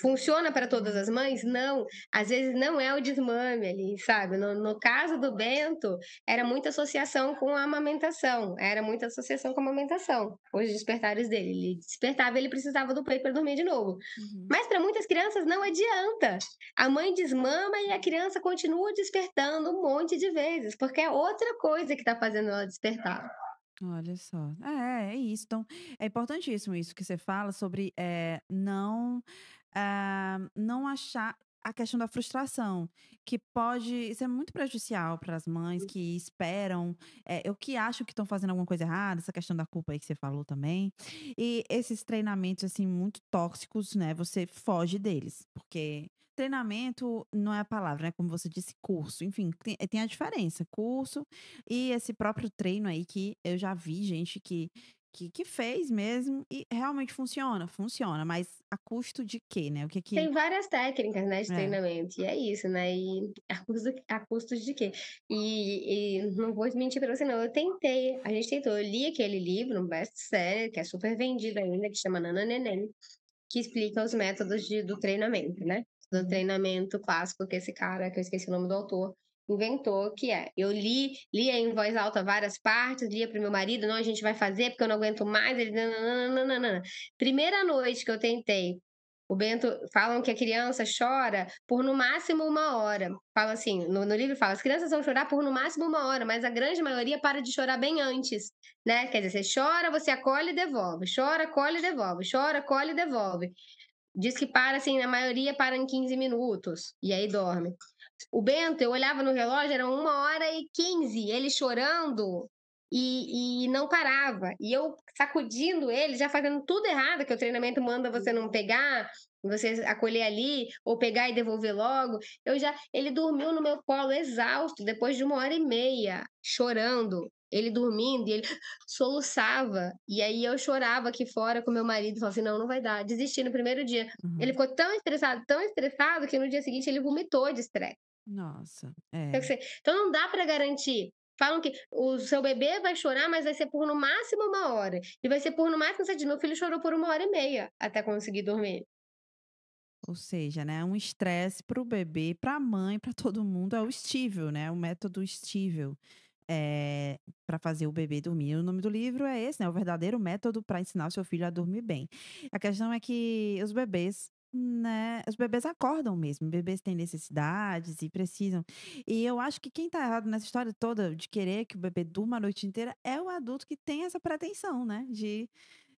Funciona para todas as mães? Não. Às vezes não é o desmame ali, sabe? No, no, caso do Bento, era muita associação com a amamentação. Era muita associação com a amamentação. Os despertares dele. Ele despertava ele precisava do peito para dormir de novo. Uhum. Mas para muitas crianças não adianta. A mãe desmama e a criança continua despertando um monte de vezes, porque é outra coisa que está fazendo ela despertar. Olha só. É, é isso. Então, é importantíssimo isso que você fala sobre é, não, ah, não achar a questão da frustração, que pode ser muito prejudicial para as mães que esperam, é, eu que acho que estão fazendo alguma coisa errada, essa questão da culpa aí que você falou também. E esses treinamentos, assim, muito tóxicos, né? Você foge deles, porque Treinamento não é a palavra, né? Como você disse, curso. Enfim, tem, tem a diferença. Curso e esse próprio treino aí que eu já vi gente que, que, que, fez mesmo e realmente funciona, funciona, mas a custo de quê, né? O que que... Tem várias técnicas, né, de é. treinamento, e é isso, né? E a custo, a custo de quê? E, e não vou mentir pra você, não, eu tentei, a gente tentou, eu li aquele livro, um best-seller, que é super vendido ainda, que chama Nana Neném, que explica os métodos de, do treinamento, né? Do treinamento clássico que esse cara, que eu esqueci o nome do autor, inventou, que é, eu li, lia em voz alta várias partes, lia para meu marido, não, a gente vai fazer porque eu não aguento mais, ele, nananana. Primeira noite que eu tentei, o Bento, falam que a criança chora por no máximo uma hora. Fala assim, no, no, livro fala, as crianças vão chorar por no máximo uma hora, mas a grande maioria para de chorar bem antes, né? Quer dizer, você chora, você acolhe e devolve, chora, acolhe e devolve, chora, acolhe e devolve. Diz que para, assim, na maioria para em 15 minutos e aí dorme. O Bento, eu olhava no relógio, era uma hora e 15, ele chorando e, e não parava. E eu sacudindo ele, já fazendo tudo errado, que o treinamento manda você não pegar, você acolher ali, ou pegar e devolver logo. Eu já, ele dormiu no meu colo exausto, depois de uma hora e meia, chorando ele dormindo e ele soluçava. E aí eu chorava aqui fora com meu marido, falava assim: não, não vai dar. Desisti no primeiro dia. Uhum. Ele ficou tão estressado, tão estressado, que no dia seguinte ele vomitou de estresse. Nossa. É. Então não dá para garantir. Falam que o seu bebê vai chorar, mas vai ser por no máximo uma hora. E vai ser por no máximo sete. Meu filho chorou por uma hora e meia até conseguir dormir. Ou seja, né, um estresse para o bebê, para a mãe, para todo mundo é o estível, né? O método estível é, eh, para fazer o bebê dormir. O nome do livro é esse, né? O verdadeiro método para ensinar seu filho a dormir bem. A questão é que os bebês né, os bebês acordam mesmo, bebês têm necessidades e precisam. E eu acho que quem tá errado nessa história toda de querer que o bebê durma a noite inteira é o adulto que tem essa pretensão, né, de,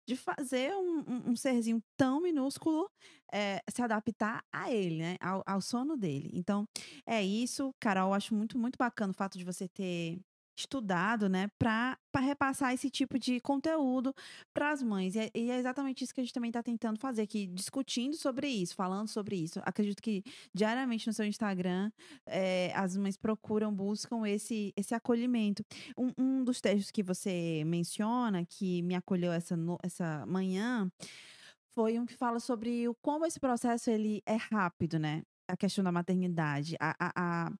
de fazer um, um, um serzinho tão minúsculo é, se adaptar a ele, né, ao, ao sono dele. Então, é isso, Carol, eu acho muito, muito bacana o fato de você ter estudado, né, para repassar esse tipo de conteúdo para as mães. E é, e é, exatamente isso que a gente também está tentando fazer aqui, discutindo sobre isso, falando sobre isso. Acredito que diariamente no seu Instagram é, as mães procuram, buscam esse, esse acolhimento. Um, um, dos textos que você menciona, que me acolheu essa, essa manhã, foi um que fala sobre o como esse processo ele é rápido, né? A questão da maternidade, a, a,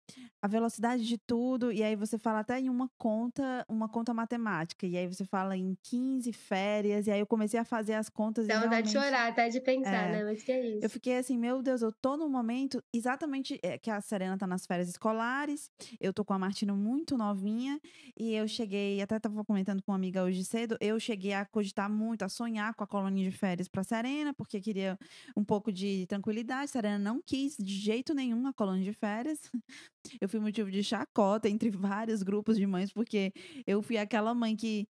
a, velocidade de tudo, e aí você fala até em uma conta, uma conta matemática, e aí você fala em 15 férias, e aí eu comecei a fazer as contas. Dá vontade de chorar, até de pensar, é, né? Mas que é isso. Eu fiquei assim, meu Deus, eu tô no momento exatamente é, que a Serena tá nas férias escolares, eu tô com a Martina muito novinha, e eu cheguei, até tava comentando com uma amiga hoje cedo, eu cheguei a cogitar muito, a sonhar com a colônia de férias pra Serena, porque queria um pouco de tranquilidade, Serena não quis de jeito nenhum a colônia de férias. Eu fui motivo de chacota entre vários grupos de mães, porque eu fui aquela mãe que.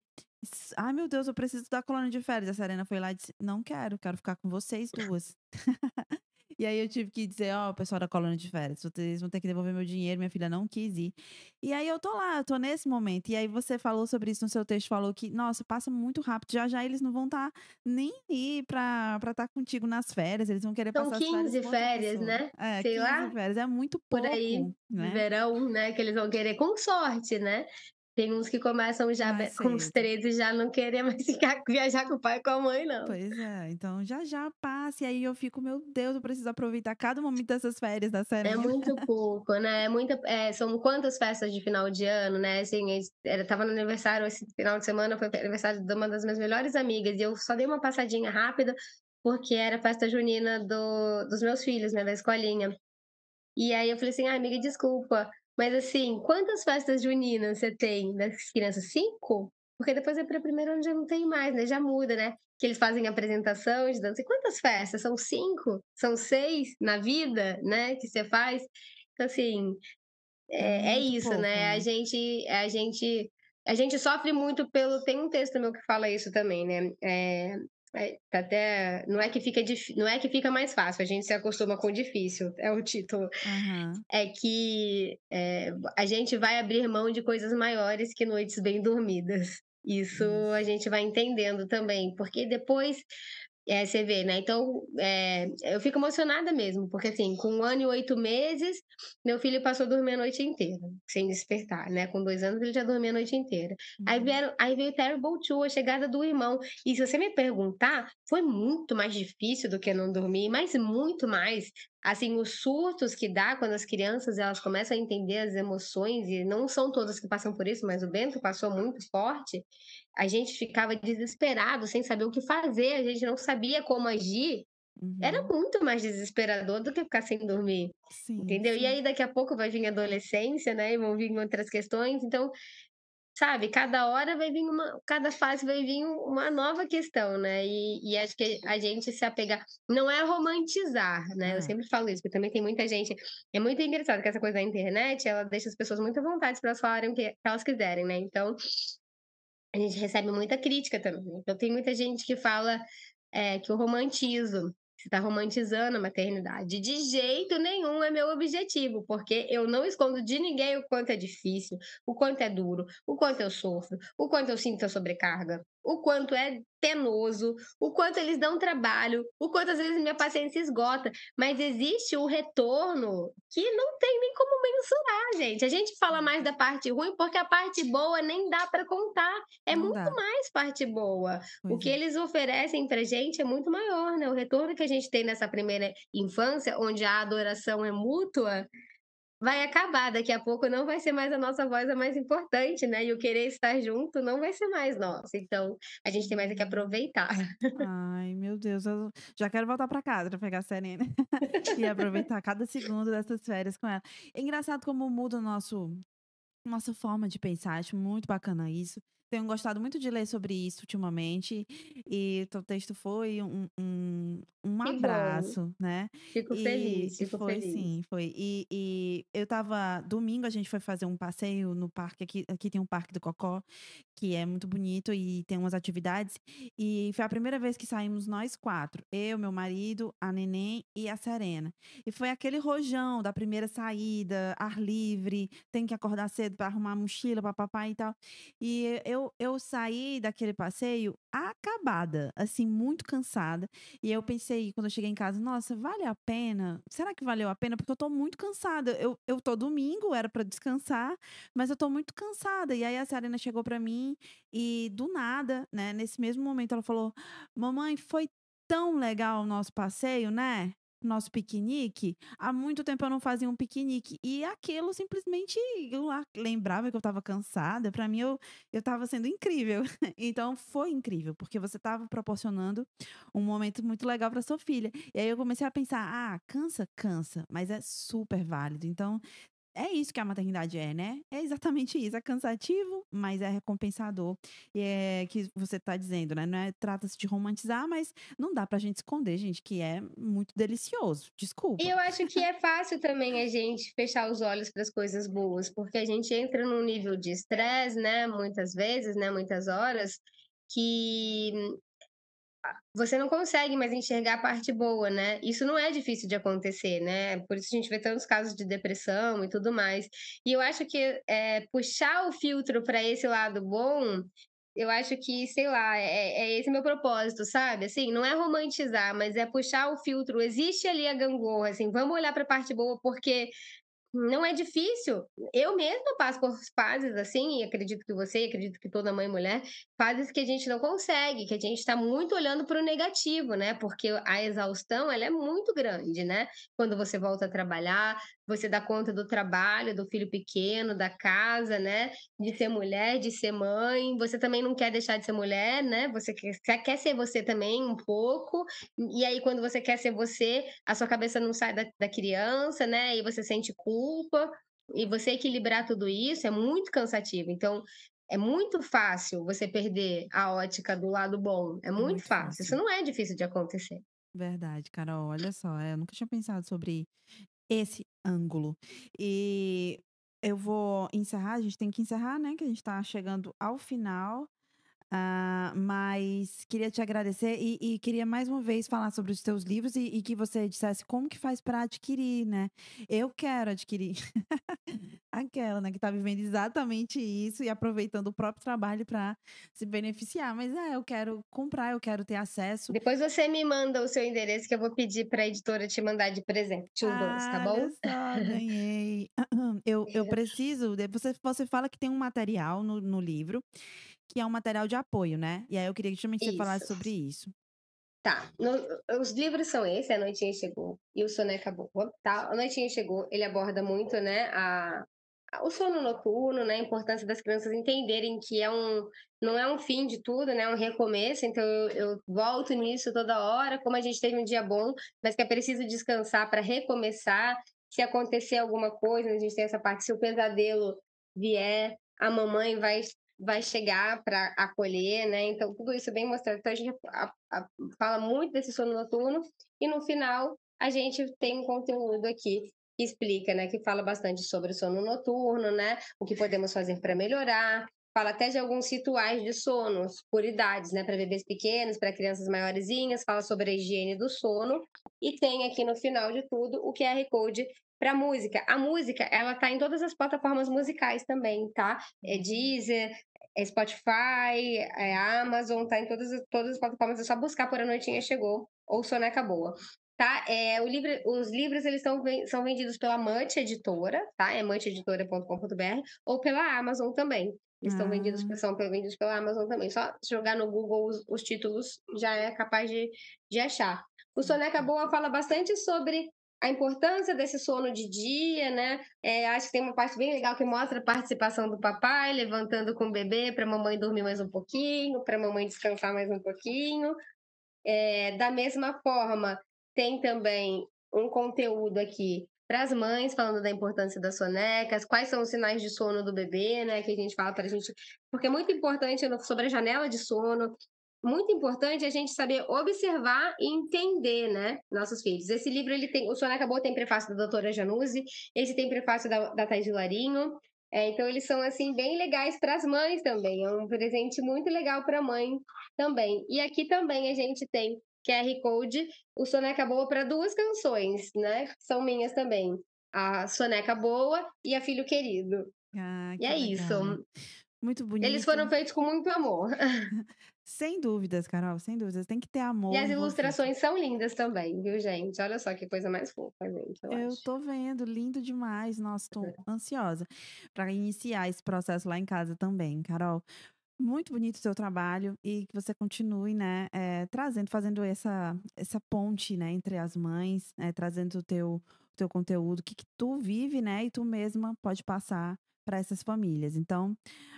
Ai, meu Deus, eu preciso da colônia de férias. A Serena foi lá e disse: Não quero, quero ficar com vocês duas. E aí eu tive que dizer, ó, oh, pessoal da colônia de férias, vocês vão ter que devolver meu dinheiro, minha filha não quis ir. E aí eu tô lá, eu tô nesse momento. E aí você falou sobre isso no seu texto, falou que, nossa, passa muito rápido, já já eles não vão estar tá nem ir pra estar tá contigo nas férias, eles vão querer São passar 15 férias, férias né? É, Sei 15 lá. férias, é muito pouco. Por aí, né? verão, né? Que eles vão querer com sorte, né? Tem uns que começam já com os 13 já não querer mais ficar, viajar com o pai e com a mãe, não. Pois é, então já já passa. E aí eu fico, meu Deus, eu preciso aproveitar cada momento dessas férias da série. É muito pouco, né? É muita, é, são quantas festas de final de ano, né? Assim, eu tava no aniversário esse final de semana, foi aniversário de uma das minhas melhores amigas, e eu só dei uma passadinha rápida, porque era festa junina do, dos meus filhos, né? Da escolinha. E aí eu falei assim, ah, amiga, desculpa, mas assim, quantas festas juninas você tem das crianças? Cinco? Porque depois é para primeiro ano já não tem mais, né? Já muda, né? Que eles fazem apresentação de dança. E quantas festas? São cinco? São seis na vida, né? Que você faz. Então, assim, é, é, é isso, pouco, né? né? A gente, a gente, a gente sofre muito pelo. Tem um texto meu que fala isso também, né? É, até não é que fica não é que fica mais fácil, a gente se acostuma com o difícil, é o título. Uhum. É que é, a gente vai abrir mão de coisas maiores que noites bem dormidas. Isso a gente vai entendendo também, porque depois é, você vê, né? Então, é, eu fico emocionada mesmo, porque assim, com um ano e oito meses, meu filho passou a dormir a noite inteira, sem despertar, né? Com dois anos ele já dormia a noite inteira. Uhum. Aí, vieram, aí veio Terrible Two, a chegada do irmão. E se você me perguntar, foi muito mais difícil do que não dormir, mas muito mais. Assim, os surtos que dá quando as crianças elas começam a entender as emoções, e não são todas que passam por isso, mas o Bento passou muito forte a gente ficava desesperado, sem saber o que fazer, a gente não sabia como agir. Uhum. Era muito mais desesperador do que ficar sem dormir. Sim, entendeu? Sim. E aí daqui a pouco vai vir a adolescência, né? E vão vir outras questões. Então, sabe, cada hora vai vir uma, cada fase vai vir uma nova questão, né? E, e acho que a gente se apegar, não é romantizar, né? Eu sempre falo isso, porque também tem muita gente, é muito engraçado que essa coisa da internet, ela deixa as pessoas muito à vontade para elas falarem o que elas quiserem, né? Então, a gente recebe muita crítica também. Então, tem muita gente que fala é, que eu romantizo, você está romantizando a maternidade. De jeito nenhum é meu objetivo, porque eu não escondo de ninguém o quanto é difícil, o quanto é duro, o quanto eu sofro, o quanto eu sinto a sobrecarga, o quanto é penoso, o quanto eles dão trabalho, o quanto às vezes minha paciência esgota, mas existe o retorno que não tem nem como mensurar, gente. A gente fala mais da parte ruim porque a parte boa nem dá para contar. É não muito dá. mais parte boa. O que é. eles oferecem pra gente é muito maior, né? O retorno que a gente tem nessa primeira infância, onde a adoração é mútua, vai acabar. Daqui a pouco não vai ser mais a nossa voz a mais importante, né? E o querer estar junto não vai ser mais nosso. Então, a gente tem mais que aproveitar. Ai, meu Deus, eu já quero voltar para casa para pegar a Serena e aproveitar cada segundo dessas férias com ela. É engraçado como muda o nosso nossa forma de pensar, acho muito bacana isso. Tenho gostado muito de ler sobre isso ultimamente. E o texto foi um, um, um abraço, né? Fico e feliz, fico foi, feliz. sim, foi. E, e eu tava. Domingo a gente foi fazer um passeio no parque. Aqui, aqui tem um parque do Cocó, que é muito bonito e tem umas atividades. E foi a primeira vez que saímos nós quatro: eu, meu marido, a neném e a Serena. E foi aquele rojão da primeira saída, ar livre, tem que acordar cedo, para arrumar a mochila para papai e tal. E eu, eu saí daquele passeio acabada, assim, muito cansada. E eu pensei, quando eu cheguei em casa, nossa, vale a pena? Será que valeu a pena? Porque eu tô muito cansada. Eu, eu tô domingo, era para descansar, mas eu tô muito cansada. E aí a Serena chegou para mim e do nada, né, nesse mesmo momento ela falou: "Mamãe, foi tão legal o nosso passeio, né? Nosso piquenique. Há muito tempo eu não fazia um piquenique. E aquilo simplesmente eu lembrava que eu estava cansada. Para mim, eu estava sendo incrível. Então foi incrível, porque você estava proporcionando um momento muito legal para sua filha. E aí eu comecei a pensar: ah, cansa, cansa, mas é super válido. Então é isso que a maternidade é, né? É exatamente isso. É cansativo, mas é recompensador. E é que você está dizendo, né? Não é trata-se de romantizar, mas não dá pra gente esconder, gente, que é muito delicioso. Desculpa. E eu acho que é fácil também a gente fechar os olhos para as coisas boas, porque a gente entra num nível de estresse, né? Muitas vezes, né? Muitas horas, que você não consegue mais enxergar a parte boa, né? Isso não é difícil de acontecer, né? Por isso a gente vê tantos casos de depressão e tudo mais. E eu acho que é, puxar o filtro para esse lado bom, eu acho que, sei lá, é, é esse meu propósito, sabe? Assim, não é romantizar, mas é puxar o filtro. Existe ali a gangorra, assim, vamos olhar para a parte boa, porque não é difícil. Eu mesma passo por fases assim, e acredito que você, acredito que toda mãe e mulher, fases que a gente não consegue, que a gente está muito olhando para o negativo, né? Porque a exaustão, ela é muito grande, né? Quando você volta a trabalhar, você dá conta do trabalho, do filho pequeno, da casa, né? De ser mulher, de ser mãe. Você também não quer deixar de ser mulher, né? Você quer, quer ser você também um pouco. E aí, quando você quer ser você, a sua cabeça não sai da, da criança, né? E você sente culpa. E você equilibrar tudo isso é muito cansativo. Então, é muito fácil você perder a ótica do lado bom. É, é muito, muito fácil. fácil. Isso não é difícil de acontecer. Verdade, Carol. Olha só, eu nunca tinha pensado sobre esse ângulo. E eu vou encerrar, a gente tem que encerrar, né? Que a gente está chegando ao final. Uh, mas queria te agradecer e, e, queria mais uma vez falar sobre os teus livros e, e que você dissesse como que faz para adquirir, né? Eu quero adquirir aquela, né, que tá vivendo exatamente isso e aproveitando o próprio trabalho para se beneficiar. Mas é, eu quero comprar, eu quero ter acesso. Depois você me manda o seu endereço que eu vou pedir para a editora te mandar de presente, um ah, dois, tá bom? Só, ganhei. eu, eu preciso. Você, você fala que tem um material no, no livro que é um material de apoio, né? E aí eu queria que também você falasse sobre isso. Tá, no, os livros são esses, A Noitinha Chegou e O Soneca Boa, tá? A Noitinha Chegou, ele aborda muito, né, a, a, o sono noturno, né, a importância das crianças entenderem que é um, não é um fim de tudo, né, é um recomeço, então eu, eu volto nisso toda hora, como a gente teve um dia bom, mas que é preciso descansar para recomeçar, se acontecer alguma coisa, a gente tem essa parte, se o pesadelo vier, a mamãe vai vai chegar para acolher, né? Então, tudo isso bem mostrado. Então, a gente fala muito desse sono noturno e no final a gente tem um conteúdo aqui que explica, né? Que fala bastante sobre o sono noturno, né? O que podemos fazer para melhorar. Fala até de alguns rituais de sono por idades, né? Para bebês pequenos, para crianças maiorzinhas. Fala sobre a higiene do sono. E tem aqui no final de tudo o QR Code para música. A música, ela tá em todas as plataformas musicais também, tá? É Deezer, é Spotify, é Amazon, tá em todas, todas as plataformas. É só buscar por A Noitinha Chegou ou Soneca Boa. Tá? É, o livro, os livros eles são, são vendidos pela Mante Editora, tá? É manteeditora.com.br ou pela Amazon também. Eles ah. estão vendidos, são vendidos pela Amazon também. Só jogar no Google os, os títulos já é capaz de, de achar. O Soneca Boa fala bastante sobre a importância desse sono de dia, né? É, acho que tem uma parte bem legal que mostra a participação do papai, levantando com o bebê para a mamãe dormir mais um pouquinho, para a mamãe descansar mais um pouquinho. É, da mesma forma, tem também um conteúdo aqui para as mães, falando da importância das sonecas, quais são os sinais de sono do bebê, né? Que a gente fala para a gente. Porque é muito importante sobre a janela de sono, muito importante a gente saber observar e entender, né, nossos filhos. Esse livro, ele tem, o Soneca Boa tem prefácio da doutora Januzzi, esse tem prefácio da, da Thais Larinho, é, então eles são, assim, bem legais para as mães também, é um presente muito legal para a mãe também. E aqui também a gente tem QR Code, o Soneca Boa para duas canções, né, são minhas também, a Soneca Boa e a Filho Querido. Ah, e que é legal. isso. Muito bonito. Eles foram feitos com muito amor. Sem dúvidas, Carol, sem dúvidas. Tem que ter amor. E as ilustrações são lindas também, viu, gente? Olha só que coisa mais fofa, gente. Eu, Eu acho. tô vendo, lindo demais. Nossa, tô ansiosa para iniciar esse processo lá em casa também, Carol. Muito bonito o seu trabalho e que você continue, né, eh, trazendo, fazendo essa, essa ponte, né, entre as mães, né, trazendo o teu, o teu conteúdo, que, que tu vive, né, e tu mesma pode passar para essas famílias. Então,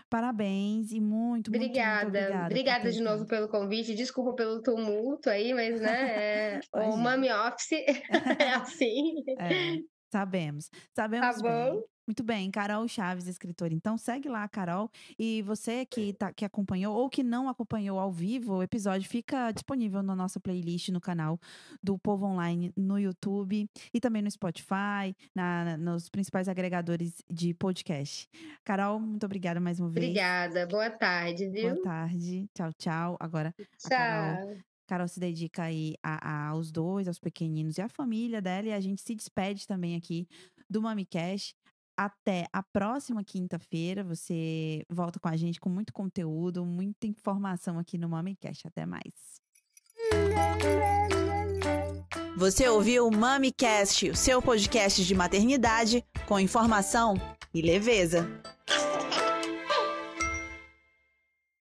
parabéns e muito, muito, muito Obrigada. obrigada. Obrigada de novo pelo convite. Desculpa pelo tumulto aí, mas, né, é, o. Mami Office é assim. É, sabemos. Tá Sabemos bem. bom? Muito bem, Carol Chaves, escritora. Então segue lá, Carol. E você que, tá, que acompanhou ou que não acompanhou ao vivo, o episódio fica disponível na nossa playlist no canal do Povo Online no YouTube e também no Spotify, na, nos principais agregadores de podcast. Carol, muito obrigada mais uma vez. Obrigada. Boa tarde, viu? Boa tarde. Tchau, tchau. Agora Tchau. Carol se dedica aí a- a- aos dois, aos pequeninos e à família dela. E a gente se despede também aqui do MamiCast. Até a próxima quinta-feira. Você volta com a gente com muito conteúdo, muita informação aqui no MamiCast. Até mais. Você ouviu o MamiCast, o seu podcast de maternidade com informação e leveza.